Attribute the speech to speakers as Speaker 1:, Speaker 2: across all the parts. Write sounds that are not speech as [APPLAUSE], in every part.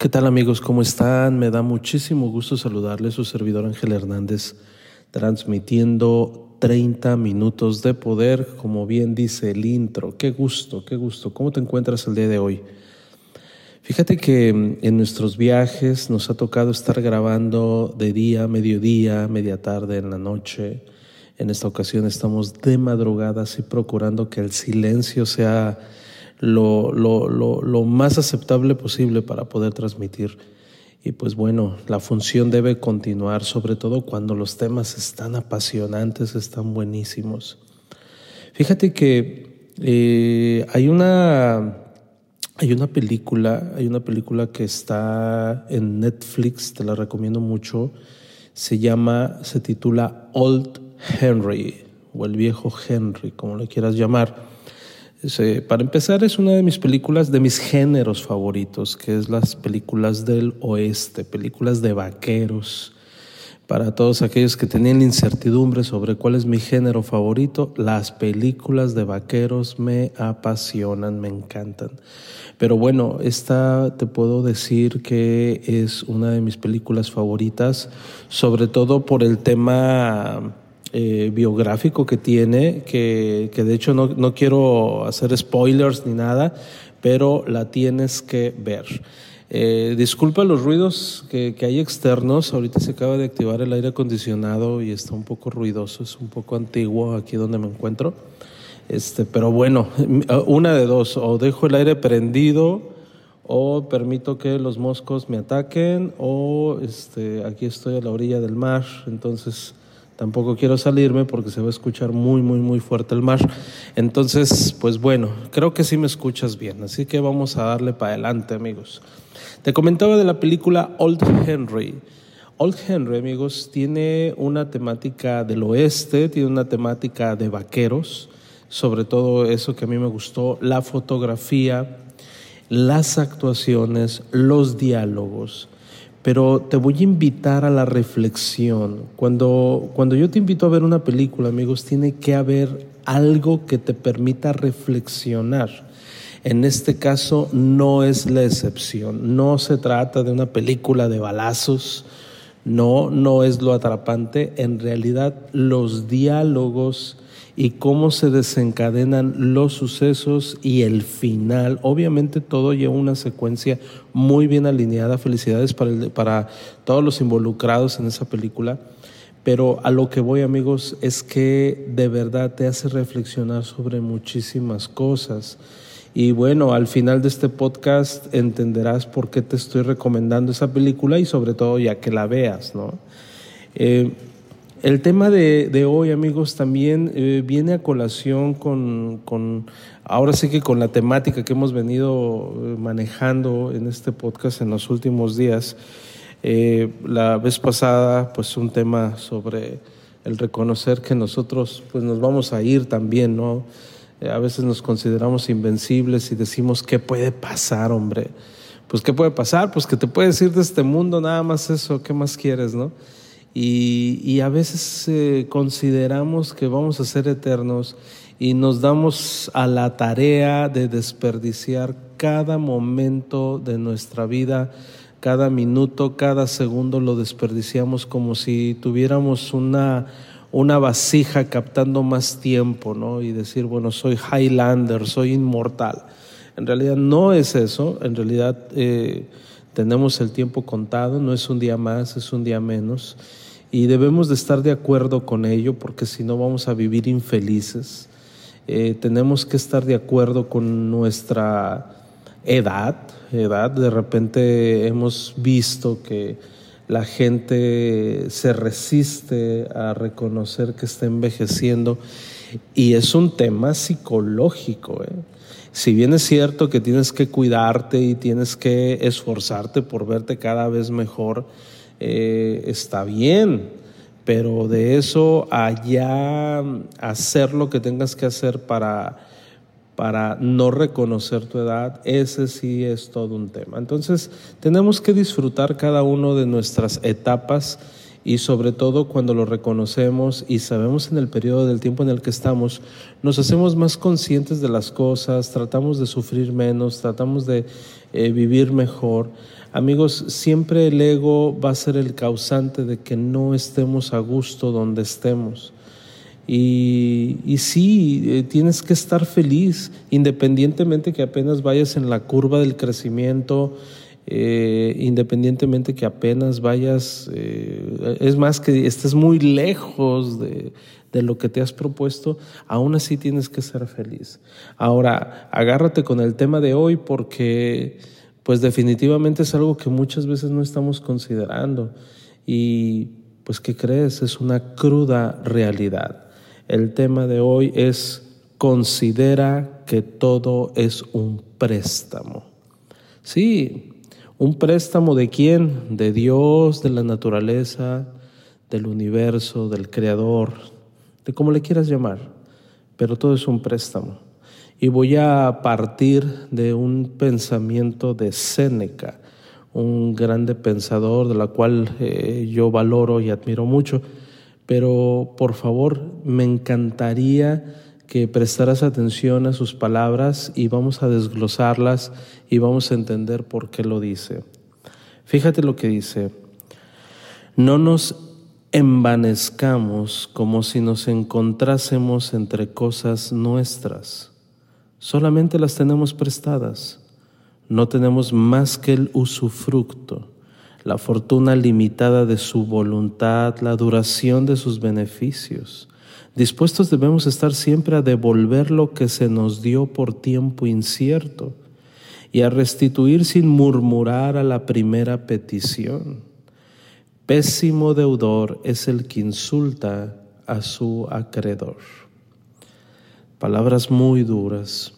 Speaker 1: ¿Qué tal amigos? ¿Cómo están? Me da muchísimo gusto saludarles, su servidor Ángel Hernández, transmitiendo 30 minutos de poder, como bien dice el intro. Qué gusto, qué gusto. ¿Cómo te encuentras el día de hoy? Fíjate que mm, en nuestros viajes nos ha tocado estar grabando de día, mediodía, media tarde, en la noche. En esta ocasión estamos de madrugada, y procurando que el silencio sea lo, lo, lo, lo más aceptable posible para poder transmitir. Y pues bueno, la función debe continuar, sobre todo cuando los temas están apasionantes, están buenísimos. Fíjate que eh, hay una hay una película, hay una película que está en Netflix, te la recomiendo mucho. Se llama, se titula Old Henry o el viejo Henry, como le quieras llamar. Para empezar, es una de mis películas, de mis géneros favoritos, que es las películas del oeste, películas de vaqueros. Para todos aquellos que tenían incertidumbre sobre cuál es mi género favorito, las películas de vaqueros me apasionan, me encantan. Pero bueno, esta te puedo decir que es una de mis películas favoritas, sobre todo por el tema eh, biográfico que tiene, que, que de hecho no, no, quiero hacer spoilers ni nada, pero la tienes que ver. Eh, disculpa los ruidos que, que, hay externos, ahorita se acaba de activar el aire acondicionado y está un poco ruidoso, es un poco antiguo aquí donde me encuentro. Este, pero bueno, [LAUGHS] una de dos, o dejo el aire prendido o permito que los moscos me ataquen o este, aquí estoy a la orilla del mar, entonces Tampoco quiero salirme porque se va a escuchar muy, muy, muy fuerte el mar. Entonces, pues bueno, creo que sí me escuchas bien. Así que vamos a darle para adelante, amigos. Te comentaba de la película Old Henry. Old Henry, amigos, tiene una temática del oeste, tiene una temática de vaqueros, sobre todo eso que a mí me gustó, la fotografía, las actuaciones, los diálogos pero te voy a invitar a la reflexión. Cuando, cuando yo te invito a ver una película, amigos, tiene que haber algo que te permita reflexionar. En este caso no es la excepción. No se trata de una película de balazos. No, no es lo atrapante. En realidad los diálogos y cómo se desencadenan los sucesos y el final. Obviamente todo lleva una secuencia muy bien alineada. Felicidades para, todos los involucrados en esa película. Pero a lo que voy amigos es que de verdad te hace reflexionar sobre muchísimas cosas. Y bueno, al final de este podcast entenderás por qué te estoy recomendando esa película y sobre todo ya que la veas, ¿no? Eh, el tema de, hoy, amigos, también eh, viene a colación con, con, ahora sí que con la temática que hemos venido eh, manejando en este podcast en los últimos días. Eh, la vez pasada, pues un tema sobre el reconocer que nosotros, pues nos vamos a ir también, ¿no? a veces nos consideramos invencibles y decimos, ¿qué puede pasar, hombre? Pues, ¿qué puede pasar? Pues que te puedes ir de este mundo, nada más eso, ¿qué más quieres, no? Y, a veces eh, consideramos que vamos a ser eternos y nos damos a la tarea de desperdiciar cada momento de nuestra vida, cada minuto, cada segundo lo desperdiciamos como si tuviéramos una, una vasija captando más tiempo, ¿no? Y decir, bueno, soy Highlander, soy inmortal. En realidad no es eso, en realidad eh, tenemos el tiempo contado, no es un día más, es un día menos y debemos de estar de acuerdo con ello porque si no vamos a vivir infelices. Eh, tenemos que estar de acuerdo con nuestra edad, edad. De repente hemos visto que la gente se resiste a reconocer que está envejeciendo y es un tema psicológico. ¿eh? Si bien es cierto que tienes que cuidarte y tienes que esforzarte por verte cada vez mejor, eh, está bien, pero de eso allá hacer lo que tengas que hacer para, para no reconocer tu edad, ese sí es todo un tema. Entonces tenemos que disfrutar cada uno de nuestras etapas y sobre todo cuando lo reconocemos y sabemos en el periodo del tiempo en el que estamos, nos hacemos más conscientes de las cosas, tratamos de sufrir menos, tratamos de eh, vivir mejor. Amigos, siempre el ego va a ser el causante de que no estemos a gusto donde estemos. Y, y sí, eh, tienes que estar feliz, independientemente que apenas vayas en la curva del crecimiento, eh, independientemente que apenas vayas, eh, es más que estés muy lejos de, de, lo que te has propuesto, aún así tienes que ser feliz. Ahora, agárrate con el tema de hoy porque pues definitivamente es algo que muchas veces no estamos considerando y pues ¿qué crees? Es una cruda realidad. El tema de hoy es considera que todo es un préstamo. Sí, ¿Un préstamo de quién? De Dios, de la naturaleza, del universo, del Creador, de como le quieras llamar. Pero todo es un préstamo. Y voy a partir de un pensamiento de Séneca, un grande pensador de la cual eh, yo valoro y admiro mucho. Pero por favor, me encantaría que prestaras atención a sus palabras y vamos a desglosarlas y vamos a entender por qué lo dice. Fíjate lo que dice. No nos envanezcamos como si nos encontrásemos entre cosas nuestras. Solamente las tenemos prestadas. No tenemos más que el usufructo, la fortuna limitada de su voluntad, la duración de sus beneficios Dispuestos debemos estar siempre a devolver lo que se nos dio por tiempo incierto y a restituir sin murmurar a la primera petición. Pésimo deudor es el que insulta a su acreedor. Palabras muy duras.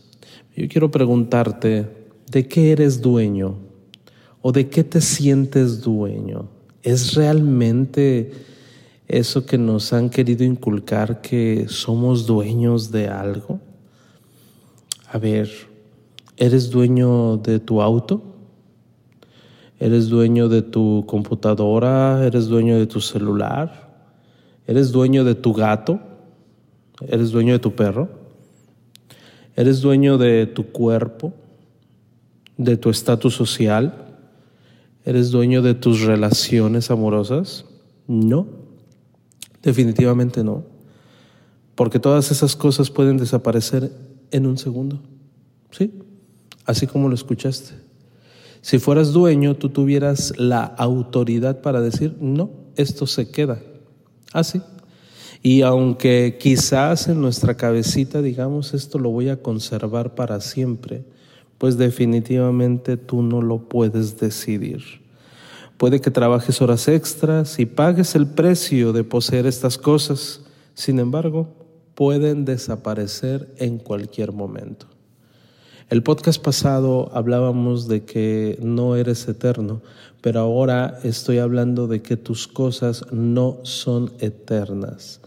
Speaker 1: Yo quiero preguntarte, ¿de qué eres dueño? ¿O de qué te sientes dueño? ¿Es realmente eso que nos han querido inculcar que somos dueños de algo? A ver, ¿eres dueño de tu auto? ¿Eres dueño de tu computadora? ¿Eres dueño de tu celular? ¿Eres dueño de tu gato? ¿Eres dueño de tu perro? ¿Eres dueño de tu cuerpo? ¿De tu estatus social? ¿Eres dueño de tus relaciones amorosas? No. Definitivamente no, porque todas esas cosas pueden desaparecer en un segundo, ¿sí? Así como lo escuchaste. Si fueras dueño, tú tuvieras la autoridad para decir, no, esto se queda. Así. y aunque quizás en nuestra cabecita digamos, esto lo voy a conservar para siempre, pues definitivamente tú no lo puedes decidir. Puede que trabajes horas extras y pagues el precio de poseer estas cosas. Sin embargo, pueden desaparecer en cualquier momento. El podcast pasado hablábamos de que no eres eterno, pero ahora estoy hablando de que tus cosas no son eternas.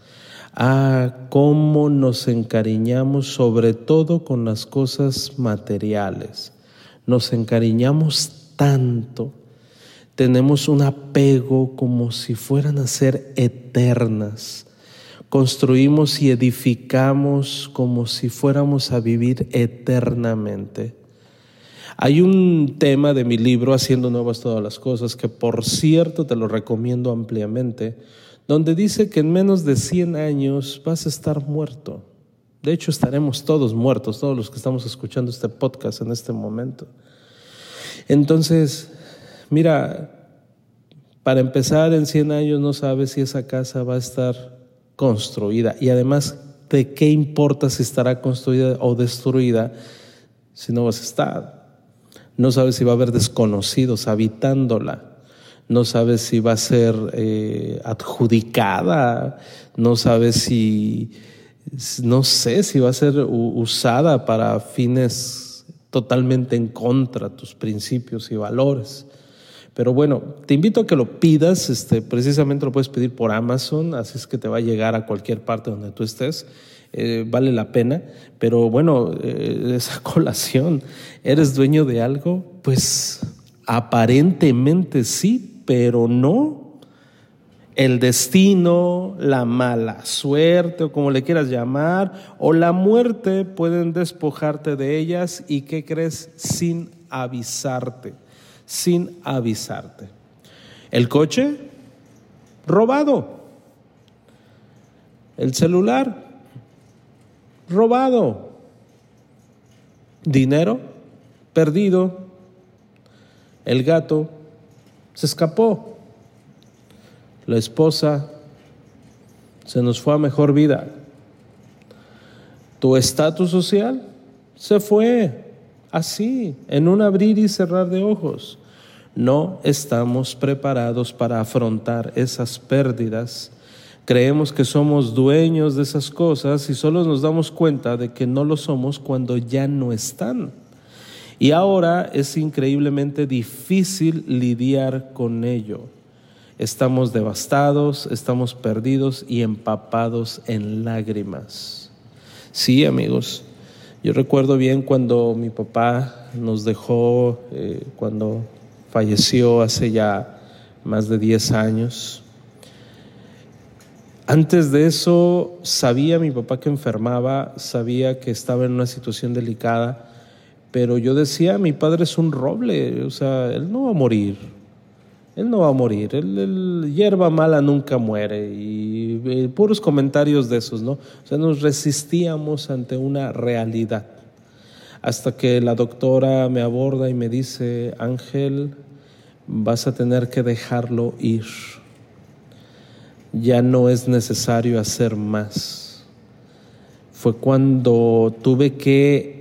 Speaker 1: Ah, cómo nos encariñamos sobre todo con las cosas materiales. Nos encariñamos tanto tenemos un apego como si fueran a ser eternas. Construimos y edificamos como si fuéramos a vivir eternamente. Hay un tema de mi libro, Haciendo Nuevas Todas las Cosas, que por cierto te lo recomiendo ampliamente, donde dice que en menos de 100 años vas a estar muerto. De hecho, estaremos todos muertos, todos los que estamos escuchando este podcast en este momento. Entonces, Mira, para empezar, en 100 años no sabes si esa casa va a estar construida. Y además, ¿de qué importa si estará construida o destruida si no vas a estar? No sabes si va a haber desconocidos habitándola. No sabes si va a ser eh, adjudicada. No sabes si, no sé, si va a ser usada para fines totalmente en contra de tus principios y valores. Pero bueno, te invito a que lo pidas, este, precisamente lo puedes pedir por Amazon, así es que te va a llegar a cualquier parte donde tú estés. Eh, vale la pena, pero bueno, eh, esa [LAUGHS] colación, ¿eres dueño de algo? Pues aparentemente sí, pero no. El destino, la mala suerte o como le quieras llamar, o la muerte pueden despojarte de ellas y ¿qué crees? Sin avisarte sin avisarte. El coche, robado. El celular, robado. Dinero, perdido. El gato, se escapó. La esposa, se nos fue a mejor vida. Tu estatus social se fue así, en un abrir y cerrar de ojos. No estamos preparados para afrontar esas pérdidas. Creemos que somos dueños de esas cosas y solo nos damos cuenta de que no lo somos cuando ya no están. Y ahora es increíblemente difícil lidiar con ello. Estamos devastados, estamos perdidos y empapados en lágrimas. Sí, amigos, yo recuerdo bien cuando mi papá nos dejó, eh, cuando falleció hace ya más de 10 años. Antes de eso sabía mi papá que enfermaba, sabía que estaba en una situación delicada, pero yo decía, mi padre es un roble, o sea, él no va a morir, él no va a morir, el, hierba mala nunca muere y, y, puros comentarios de esos, ¿no? O sea, nos resistíamos ante una realidad. Hasta que la doctora me aborda y me dice, Ángel, vas a tener que dejarlo ir. Ya no es necesario hacer más. Fue cuando tuve que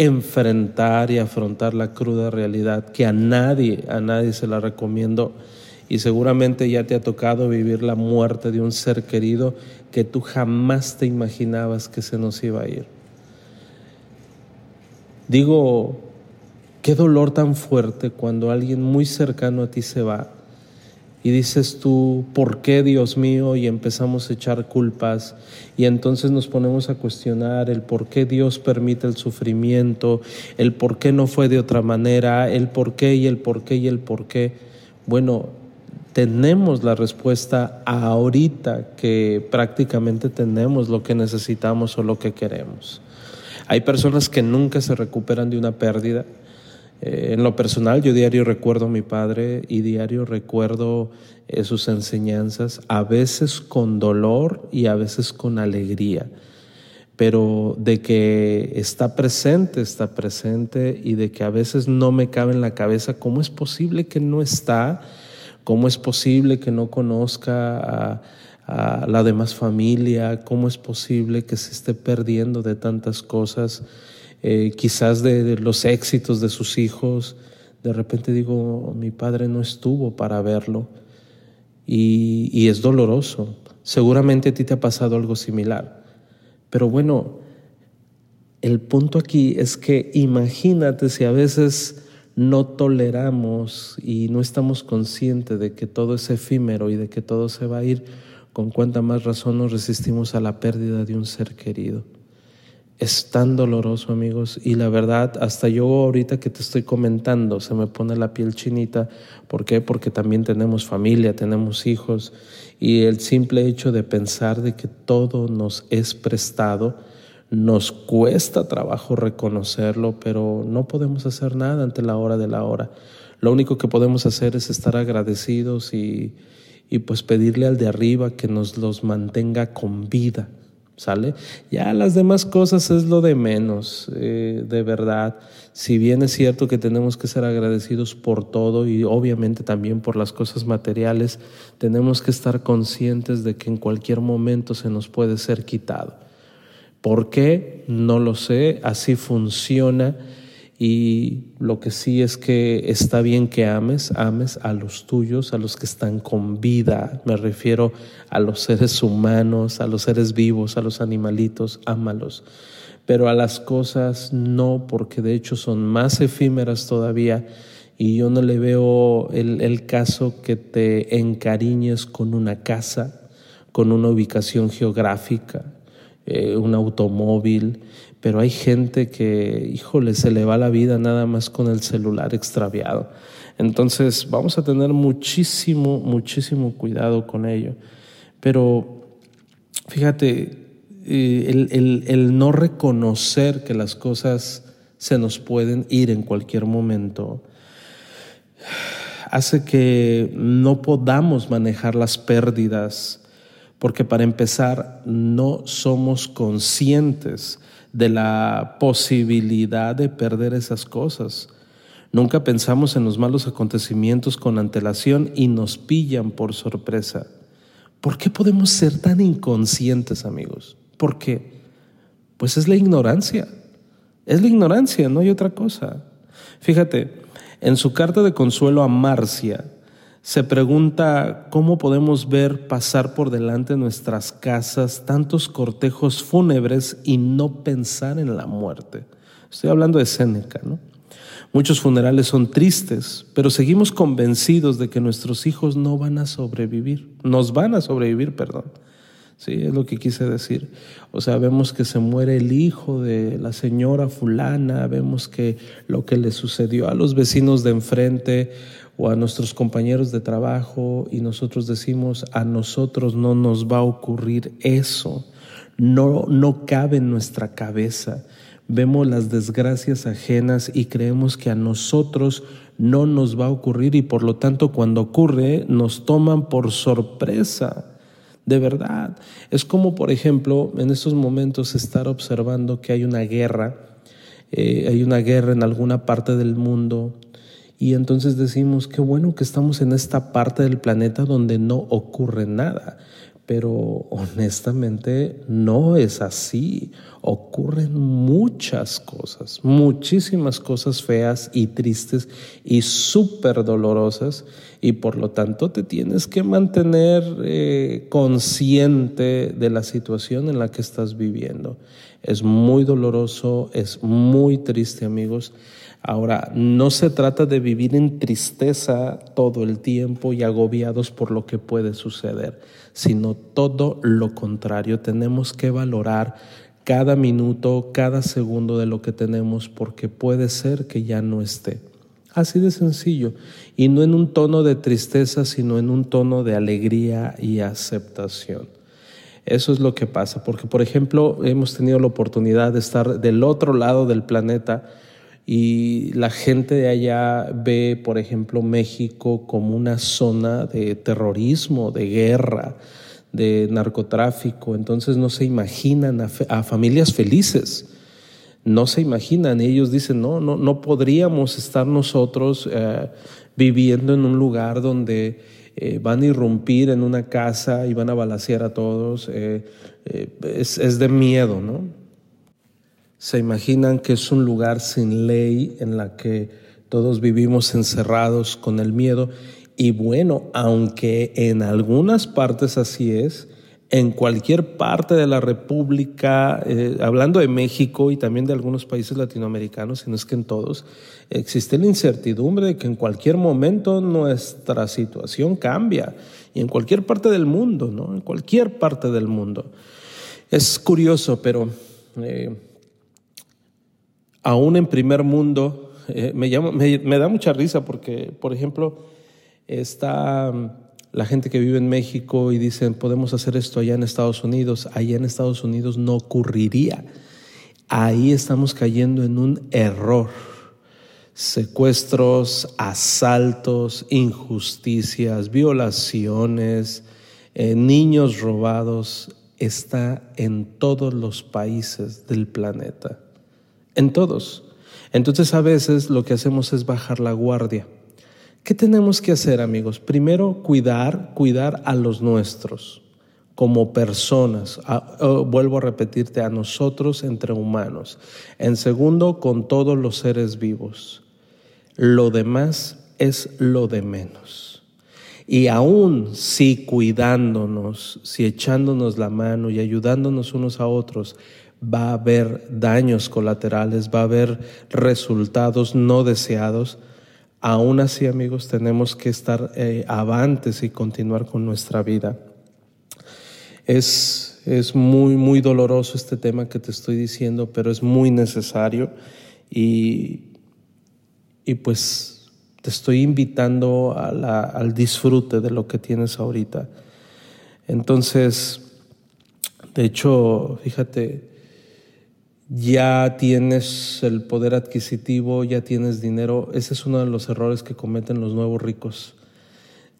Speaker 1: enfrentar y afrontar la cruda realidad que a nadie, a nadie se la recomiendo y seguramente ya te ha tocado vivir la muerte de un ser querido que tú jamás te imaginabas que se nos iba a ir. Digo, qué dolor tan fuerte cuando alguien muy cercano a ti se va y dices tú, ¿por qué Dios mío? Y empezamos a echar culpas y entonces nos ponemos a cuestionar el por qué Dios permite el sufrimiento, el por qué no fue de otra manera, el por qué y el por qué y el por qué. Bueno, tenemos la respuesta ahorita que prácticamente tenemos lo que necesitamos o lo que queremos. Hay personas que nunca se recuperan de una pérdida, eh, en lo personal, yo diario recuerdo a mi padre y diario recuerdo eh, sus enseñanzas, a veces con dolor y a veces con alegría, pero de que está presente, está presente y de que a veces no me cabe en la cabeza cómo es posible que no está, cómo es posible que no conozca a, a la demás familia, cómo es posible que se esté perdiendo de tantas cosas eh, quizás de, los éxitos de sus hijos. De repente digo, mi padre no estuvo para verlo y, y es doloroso. Seguramente a ti te ha pasado algo similar. Pero bueno, el punto aquí es que imagínate si a veces no toleramos y no estamos conscientes de que todo es efímero y de que todo se va a ir, con cuánta más razón nos resistimos a la pérdida de un ser querido. Es tan doloroso, amigos, y la verdad, hasta yo ahorita que te estoy comentando, se me pone la piel chinita. ¿Por qué? Porque también tenemos familia, tenemos hijos, y el simple hecho de pensar de que todo nos es prestado, nos cuesta trabajo reconocerlo, pero no podemos hacer nada ante la hora de la hora. Lo único que podemos hacer es estar agradecidos y, y pues pedirle al de arriba que nos los mantenga con vida ¿sale? Ya las demás cosas es lo de menos, eh, de verdad. Si bien es cierto que tenemos que ser agradecidos por todo y obviamente también por las cosas materiales, tenemos que estar conscientes de que en cualquier momento se nos puede ser quitado. ¿Por qué? No lo sé, así funciona y lo que sí es que está bien que ames, ames a los tuyos, a los que están con vida. Me refiero a los seres humanos, a los seres vivos, a los animalitos, ámalos. pero a las cosas no, porque de hecho son más efímeras todavía y yo no le veo el, caso que te encariñes con una casa, con una ubicación geográfica, eh, un automóvil, pero hay gente que, híjole, se le va la vida nada más con el celular extraviado. Entonces vamos a tener muchísimo, muchísimo cuidado con ello. Pero fíjate, eh, el, el no reconocer que las cosas se nos pueden ir en cualquier momento, hace que no podamos manejar las pérdidas, porque para empezar no somos conscientes de la posibilidad de perder esas cosas. Nunca pensamos en los malos acontecimientos con antelación y nos pillan por sorpresa. ¿Por qué podemos ser tan inconscientes, amigos? ¿Por qué? Pues es la ignorancia. Es la ignorancia, no hay otra cosa. Fíjate, en su carta de consuelo a Marcia, se pregunta cómo podemos ver pasar por delante de nuestras casas tantos cortejos fúnebres y no pensar en la muerte. Estoy hablando de Séneca, ¿no? Muchos funerales son tristes, pero seguimos convencidos de que nuestros hijos no van a sobrevivir, nos van a sobrevivir, perdón. Sí, es lo que quise decir. O sea, vemos que se muere el hijo de la señora fulana, vemos que lo que le sucedió a los vecinos de enfrente o a nuestros compañeros de trabajo y nosotros decimos, a nosotros no nos va a ocurrir eso. No, no cabe en nuestra cabeza. Vemos las desgracias ajenas y creemos que a nosotros no nos va a ocurrir y por lo tanto cuando ocurre nos toman por sorpresa de verdad. Es como, por ejemplo, en estos momentos estar observando que hay una guerra, eh, hay una guerra en alguna parte del mundo, y entonces decimos, qué bueno que estamos en esta parte del planeta donde no ocurre nada pero honestamente no es así. Ocurren muchas cosas, muchísimas cosas feas y tristes y súper dolorosas y por lo tanto te tienes que mantener eh, consciente de la situación en la que estás viviendo. Es muy doloroso, es muy triste amigos. Ahora, no se trata de vivir en tristeza todo el tiempo y agobiados por lo que puede suceder sino todo lo contrario. Tenemos que valorar cada minuto, cada segundo de lo que tenemos, porque puede ser que ya no esté. Así de sencillo. Y no en un tono de tristeza, sino en un tono de alegría y aceptación. Eso es lo que pasa, porque por ejemplo hemos tenido la oportunidad de estar del otro lado del planeta y la gente de allá ve, por ejemplo, México como una zona de terrorismo, de guerra, de narcotráfico, entonces no se imaginan a, familias felices, no se imaginan, ellos dicen, no, no, no podríamos estar nosotros eh, viviendo en un lugar donde eh, van a irrumpir en una casa y van a balasear a todos, eh, es de miedo, ¿no? Se imaginan que es un lugar sin ley en la que todos vivimos encerrados con el miedo. Y bueno, aunque en algunas partes así es, en cualquier parte de la República, eh, hablando de México y también de algunos países latinoamericanos, si no es que en todos, existe la incertidumbre de que en cualquier momento nuestra situación cambia. Y en cualquier parte del mundo, ¿no? En cualquier parte del mundo. Es curioso, pero... Eh, aún en primer mundo, eh, me, da mucha risa porque, por ejemplo, está mm, la gente que vive en México y dicen, podemos hacer esto allá en Estados Unidos, allá en Estados Unidos no ocurriría. Ahí estamos cayendo en un error. Secuestros, asaltos, injusticias, violaciones, eh, niños robados, está en todos los países del planeta en todos. Entonces a veces lo que hacemos es bajar la guardia. ¿Qué tenemos que hacer, amigos? Primero, cuidar, cuidar a los nuestros como personas. vuelvo a repetirte, a nosotros entre humanos. En segundo, con todos los seres vivos. Lo demás es lo de menos. Y aún si cuidándonos, si echándonos la mano y ayudándonos unos a otros, va a haber daños colaterales, va a haber resultados no deseados. Aún así, amigos, tenemos que estar eh, avantes y continuar con nuestra vida. Es, es muy, muy doloroso este tema que te estoy diciendo, pero es muy necesario y, y pues te estoy invitando al disfrute de lo que tienes ahorita. Entonces, de hecho, fíjate, ya tienes el poder adquisitivo, ya tienes dinero. Ese es uno de los errores que cometen los nuevos ricos.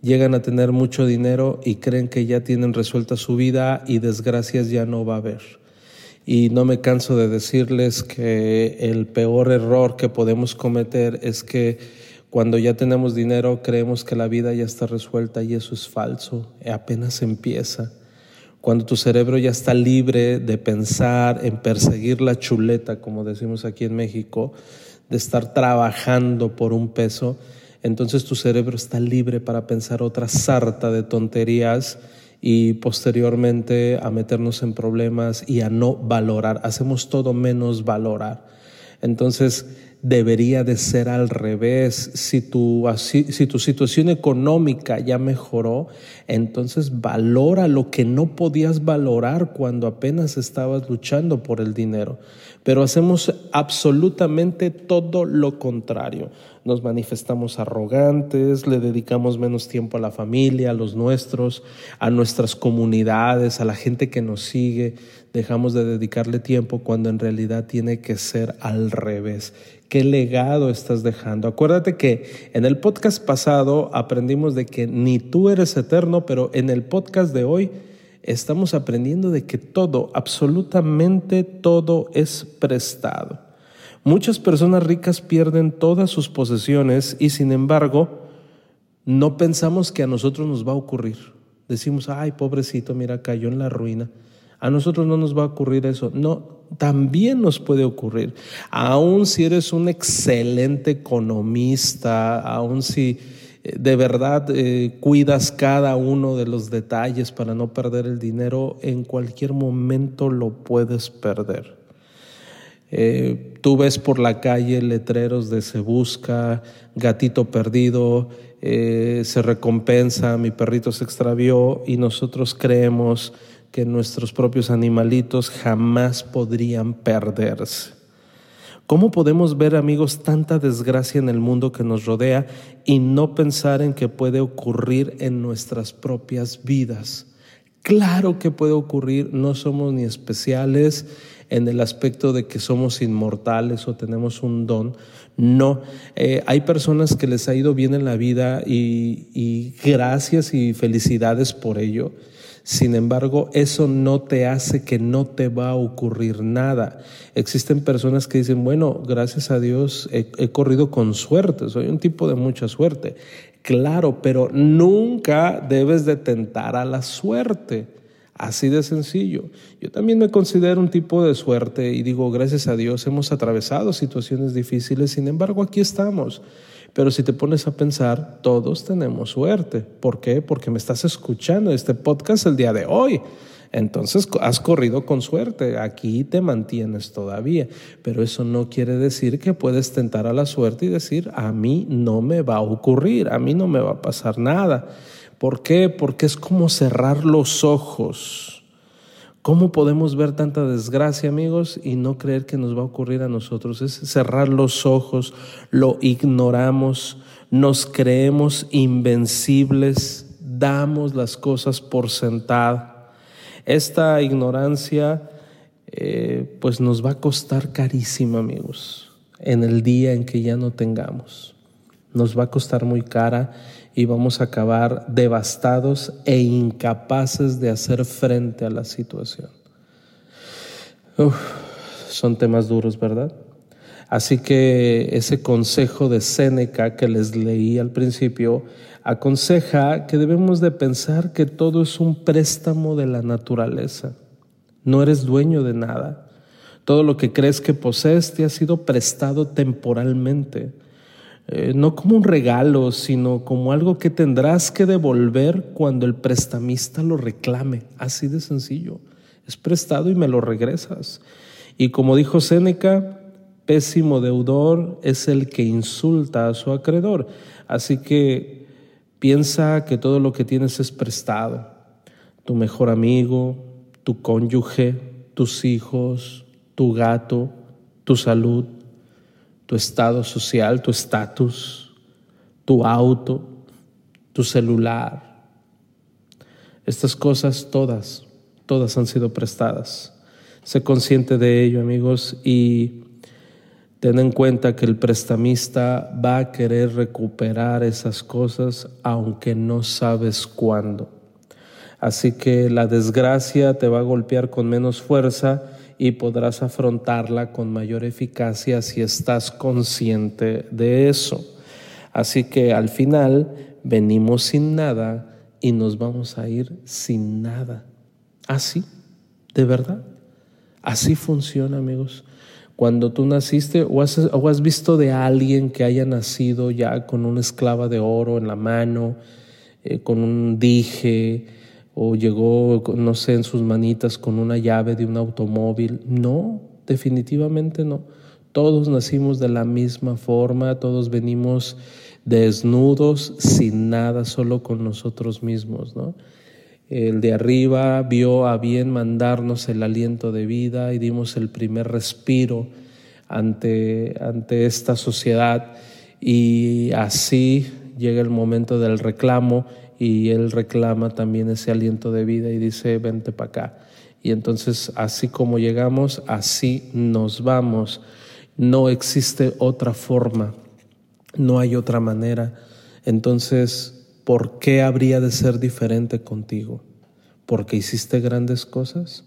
Speaker 1: Llegan a tener mucho dinero y creen que ya tienen resuelta su vida y desgracias ya no va a haber. Y no me canso de decirles que el peor error que podemos cometer es que cuando ya tenemos dinero creemos que la vida ya está resuelta y eso es falso, apenas empieza cuando tu cerebro ya está libre de pensar en perseguir la chuleta, como decimos aquí en México, de estar trabajando por un peso, entonces tu cerebro está libre para pensar otra sarta de tonterías y posteriormente a meternos en problemas y a no valorar. Hacemos todo menos valorar. Entonces, debería de ser al revés. Si tu, si tu situación económica ya mejoró, entonces valora lo que no podías valorar cuando apenas estabas luchando por el dinero. Pero hacemos absolutamente todo lo contrario. Nos manifestamos arrogantes, le dedicamos menos tiempo a la familia, a los nuestros, a nuestras comunidades, a la gente que nos sigue. Dejamos de dedicarle tiempo cuando en realidad tiene que ser al revés ¿Qué legado estás dejando? Acuérdate que en el podcast pasado aprendimos de que ni tú eres eterno, pero en el podcast de hoy estamos aprendiendo de que todo, absolutamente todo es prestado. Muchas personas ricas pierden todas sus posesiones y sin embargo no pensamos que a nosotros nos va a ocurrir. Decimos, ay, pobrecito, mira, cayó en la ruina. A nosotros no nos va a ocurrir eso. No, también nos puede ocurrir. Aun si eres un excelente economista, aun si eh, de verdad eh, cuidas cada uno de los detalles para no perder el dinero, en cualquier momento lo puedes perder. Eh, tú ves por la calle letreros de se busca, gatito perdido, se recompensa, mi perrito se extravió y nosotros creemos que nuestros propios animalitos jamás podrían perderse. ¿Cómo podemos ver, amigos, tanta desgracia en el mundo que nos rodea y no pensar en que puede ocurrir en nuestras propias vidas? Claro que puede ocurrir, no somos ni especiales en el aspecto de que somos inmortales o tenemos un don. No, eh, hay personas que les ha ido bien en la vida y, y gracias y felicidades por ello. Sin embargo, eso no te hace que no te va a ocurrir nada. Existen personas que dicen, bueno, gracias a Dios he, corrido con suerte, soy un tipo de mucha suerte. Claro, pero nunca debes de tentar a la suerte. Así de sencillo. Yo también me considero un tipo de suerte y digo, gracias a Dios hemos atravesado situaciones difíciles, sin embargo aquí estamos. Pero si te pones a pensar, todos tenemos suerte. ¿Por qué? Porque me estás escuchando este podcast el día de hoy. Entonces has corrido con suerte, aquí te mantienes todavía, pero eso no quiere decir que puedes tentar a la suerte y decir, a mí no me va a ocurrir, a mí no me va a pasar nada. ¿Por qué? Porque es como cerrar los ojos ¿Cómo podemos ver tanta desgracia, amigos, y no creer que nos va a ocurrir a nosotros? Es cerrar los ojos, lo ignoramos, nos creemos invencibles, damos las cosas por sentada. Esta ignorancia, eh, pues nos va a costar carísimo, amigos, en el día en que ya no tengamos. Nos va a costar muy cara y vamos a acabar devastados e incapaces de hacer frente a la situación. son temas duros, ¿verdad? Así que ese consejo de Séneca que les leí al principio aconseja que debemos de pensar que todo es un préstamo de la naturaleza. No eres dueño de nada. Todo lo que crees que posees te ha sido prestado temporalmente. Eh, no como un regalo, sino como algo que tendrás que devolver cuando el prestamista lo reclame. Así de sencillo. Es prestado y me lo regresas. Y como dijo Séneca, pésimo deudor es el que insulta a su acreedor. Así que piensa que todo lo que tienes es prestado. Tu mejor amigo, tu cónyuge, tus hijos, tu gato, tu salud, tu estado social, tu estatus, tu auto, tu celular. Estas cosas todas, todas han sido prestadas. Sé consciente de ello, amigos, y ten en cuenta que el prestamista va a querer recuperar esas cosas aunque no sabes cuándo. Así que la desgracia te va a golpear con menos fuerza y podrás afrontarla con mayor eficacia si estás consciente de eso. Así que al final venimos sin nada y nos vamos a ir sin nada. Así, de verdad. Así funciona, amigos. Cuando tú naciste o has, visto de alguien que haya nacido ya con una esclava de oro en la mano, eh, con un dije, o llegó, no sé, en sus manitas con una llave de un automóvil. No, definitivamente no. Todos nacimos de la misma forma, todos venimos desnudos, sin nada, solo con nosotros mismos, ¿no? El de arriba vio a bien mandarnos el aliento de vida y dimos el primer respiro ante, ante esta sociedad y así llega el momento del reclamo y Él reclama también ese aliento de vida y dice, vente para acá. Y entonces, así como llegamos, así nos vamos. No existe otra forma, no hay otra manera. Entonces, ¿por qué habría de ser diferente contigo? ¿Porque hiciste grandes cosas?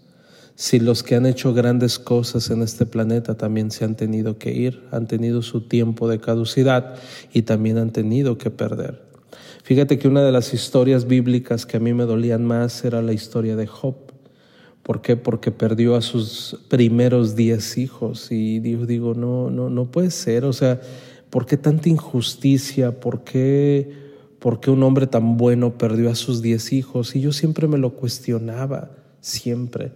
Speaker 1: Si los que han hecho grandes cosas en este planeta también se han tenido que ir, han tenido su tiempo de caducidad y también han tenido que perder. Fíjate que una de las historias bíblicas que a mí me dolían más era la historia de Job. ¿Por qué? Porque perdió a sus primeros diez hijos y digo, digo, no, no, no puede ser. O sea, ¿por qué tanta injusticia? ¿Por qué, ¿Por qué un hombre tan bueno perdió a sus diez hijos? Y yo siempre me lo cuestionaba, siempre.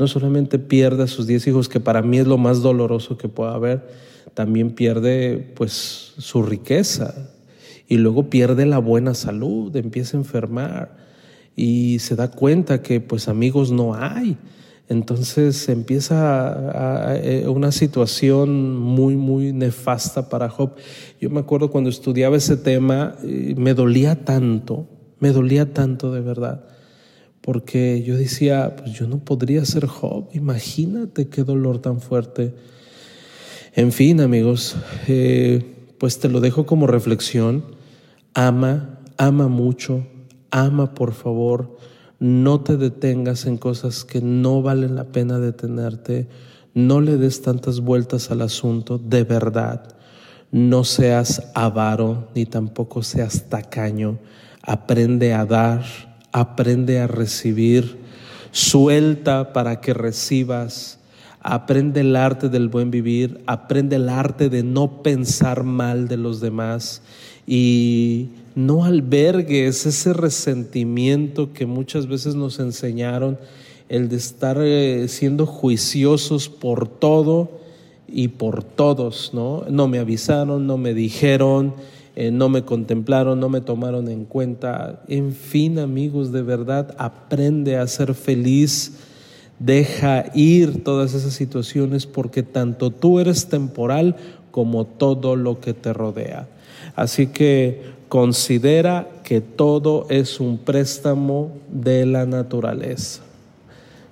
Speaker 1: No solamente pierde a sus diez hijos, que para mí es lo más doloroso que pueda haber, también pierde pues su riqueza, y luego pierde la buena salud, empieza a enfermar y se da cuenta que pues amigos no hay. Entonces empieza eh, una situación muy, muy nefasta para Job. Yo me acuerdo cuando estudiaba ese tema, eh, me dolía tanto, me dolía tanto de verdad, porque yo decía, pues yo no podría ser Job, imagínate qué dolor tan fuerte. En fin, amigos, eh, pues te lo dejo como reflexión. Ama, ama mucho, ama por favor, no te detengas en cosas que no valen la pena detenerte, no le des tantas vueltas al asunto, de verdad, no seas avaro ni tampoco seas tacaño, aprende a dar, aprende a recibir, suelta para que recibas. Aprende el arte del buen vivir, aprende el arte de no pensar mal de los demás y no albergues ese resentimiento que muchas veces nos enseñaron, el de estar eh, siendo juiciosos por todo y por todos, ¿no? No me avisaron, no me dijeron, eh, no me contemplaron, no me tomaron en cuenta. En fin, amigos, de verdad, aprende a ser feliz. Deja ir todas esas situaciones porque tanto tú eres temporal como todo lo que te rodea. Así que considera que todo es un préstamo de la naturaleza.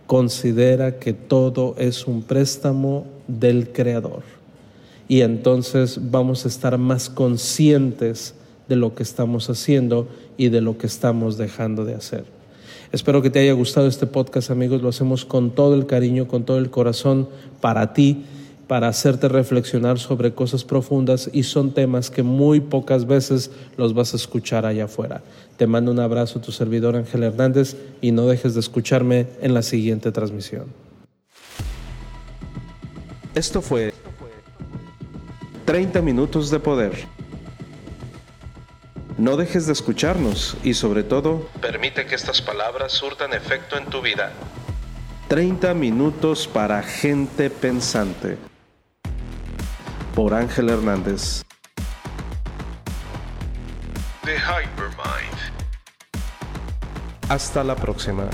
Speaker 1: Considera que todo es un préstamo del Creador. Y entonces vamos a estar más conscientes de lo que estamos haciendo y de lo que estamos dejando de hacer. Espero que te haya gustado este podcast, amigos. Lo hacemos con todo el cariño, con todo el corazón para ti para hacerte reflexionar sobre cosas profundas y son temas que muy pocas veces los vas a escuchar allá afuera. Te mando un abrazo, tu servidor Ángel Hernández, y no dejes de escucharme en la siguiente transmisión.
Speaker 2: Esto fue 30 minutos de poder. No dejes de escucharnos y sobre todo, permite que estas palabras surtan efecto en tu vida. 30 minutos para gente pensante. Por Ángel Hernández.
Speaker 3: The Hypermind.
Speaker 2: Hasta la próxima.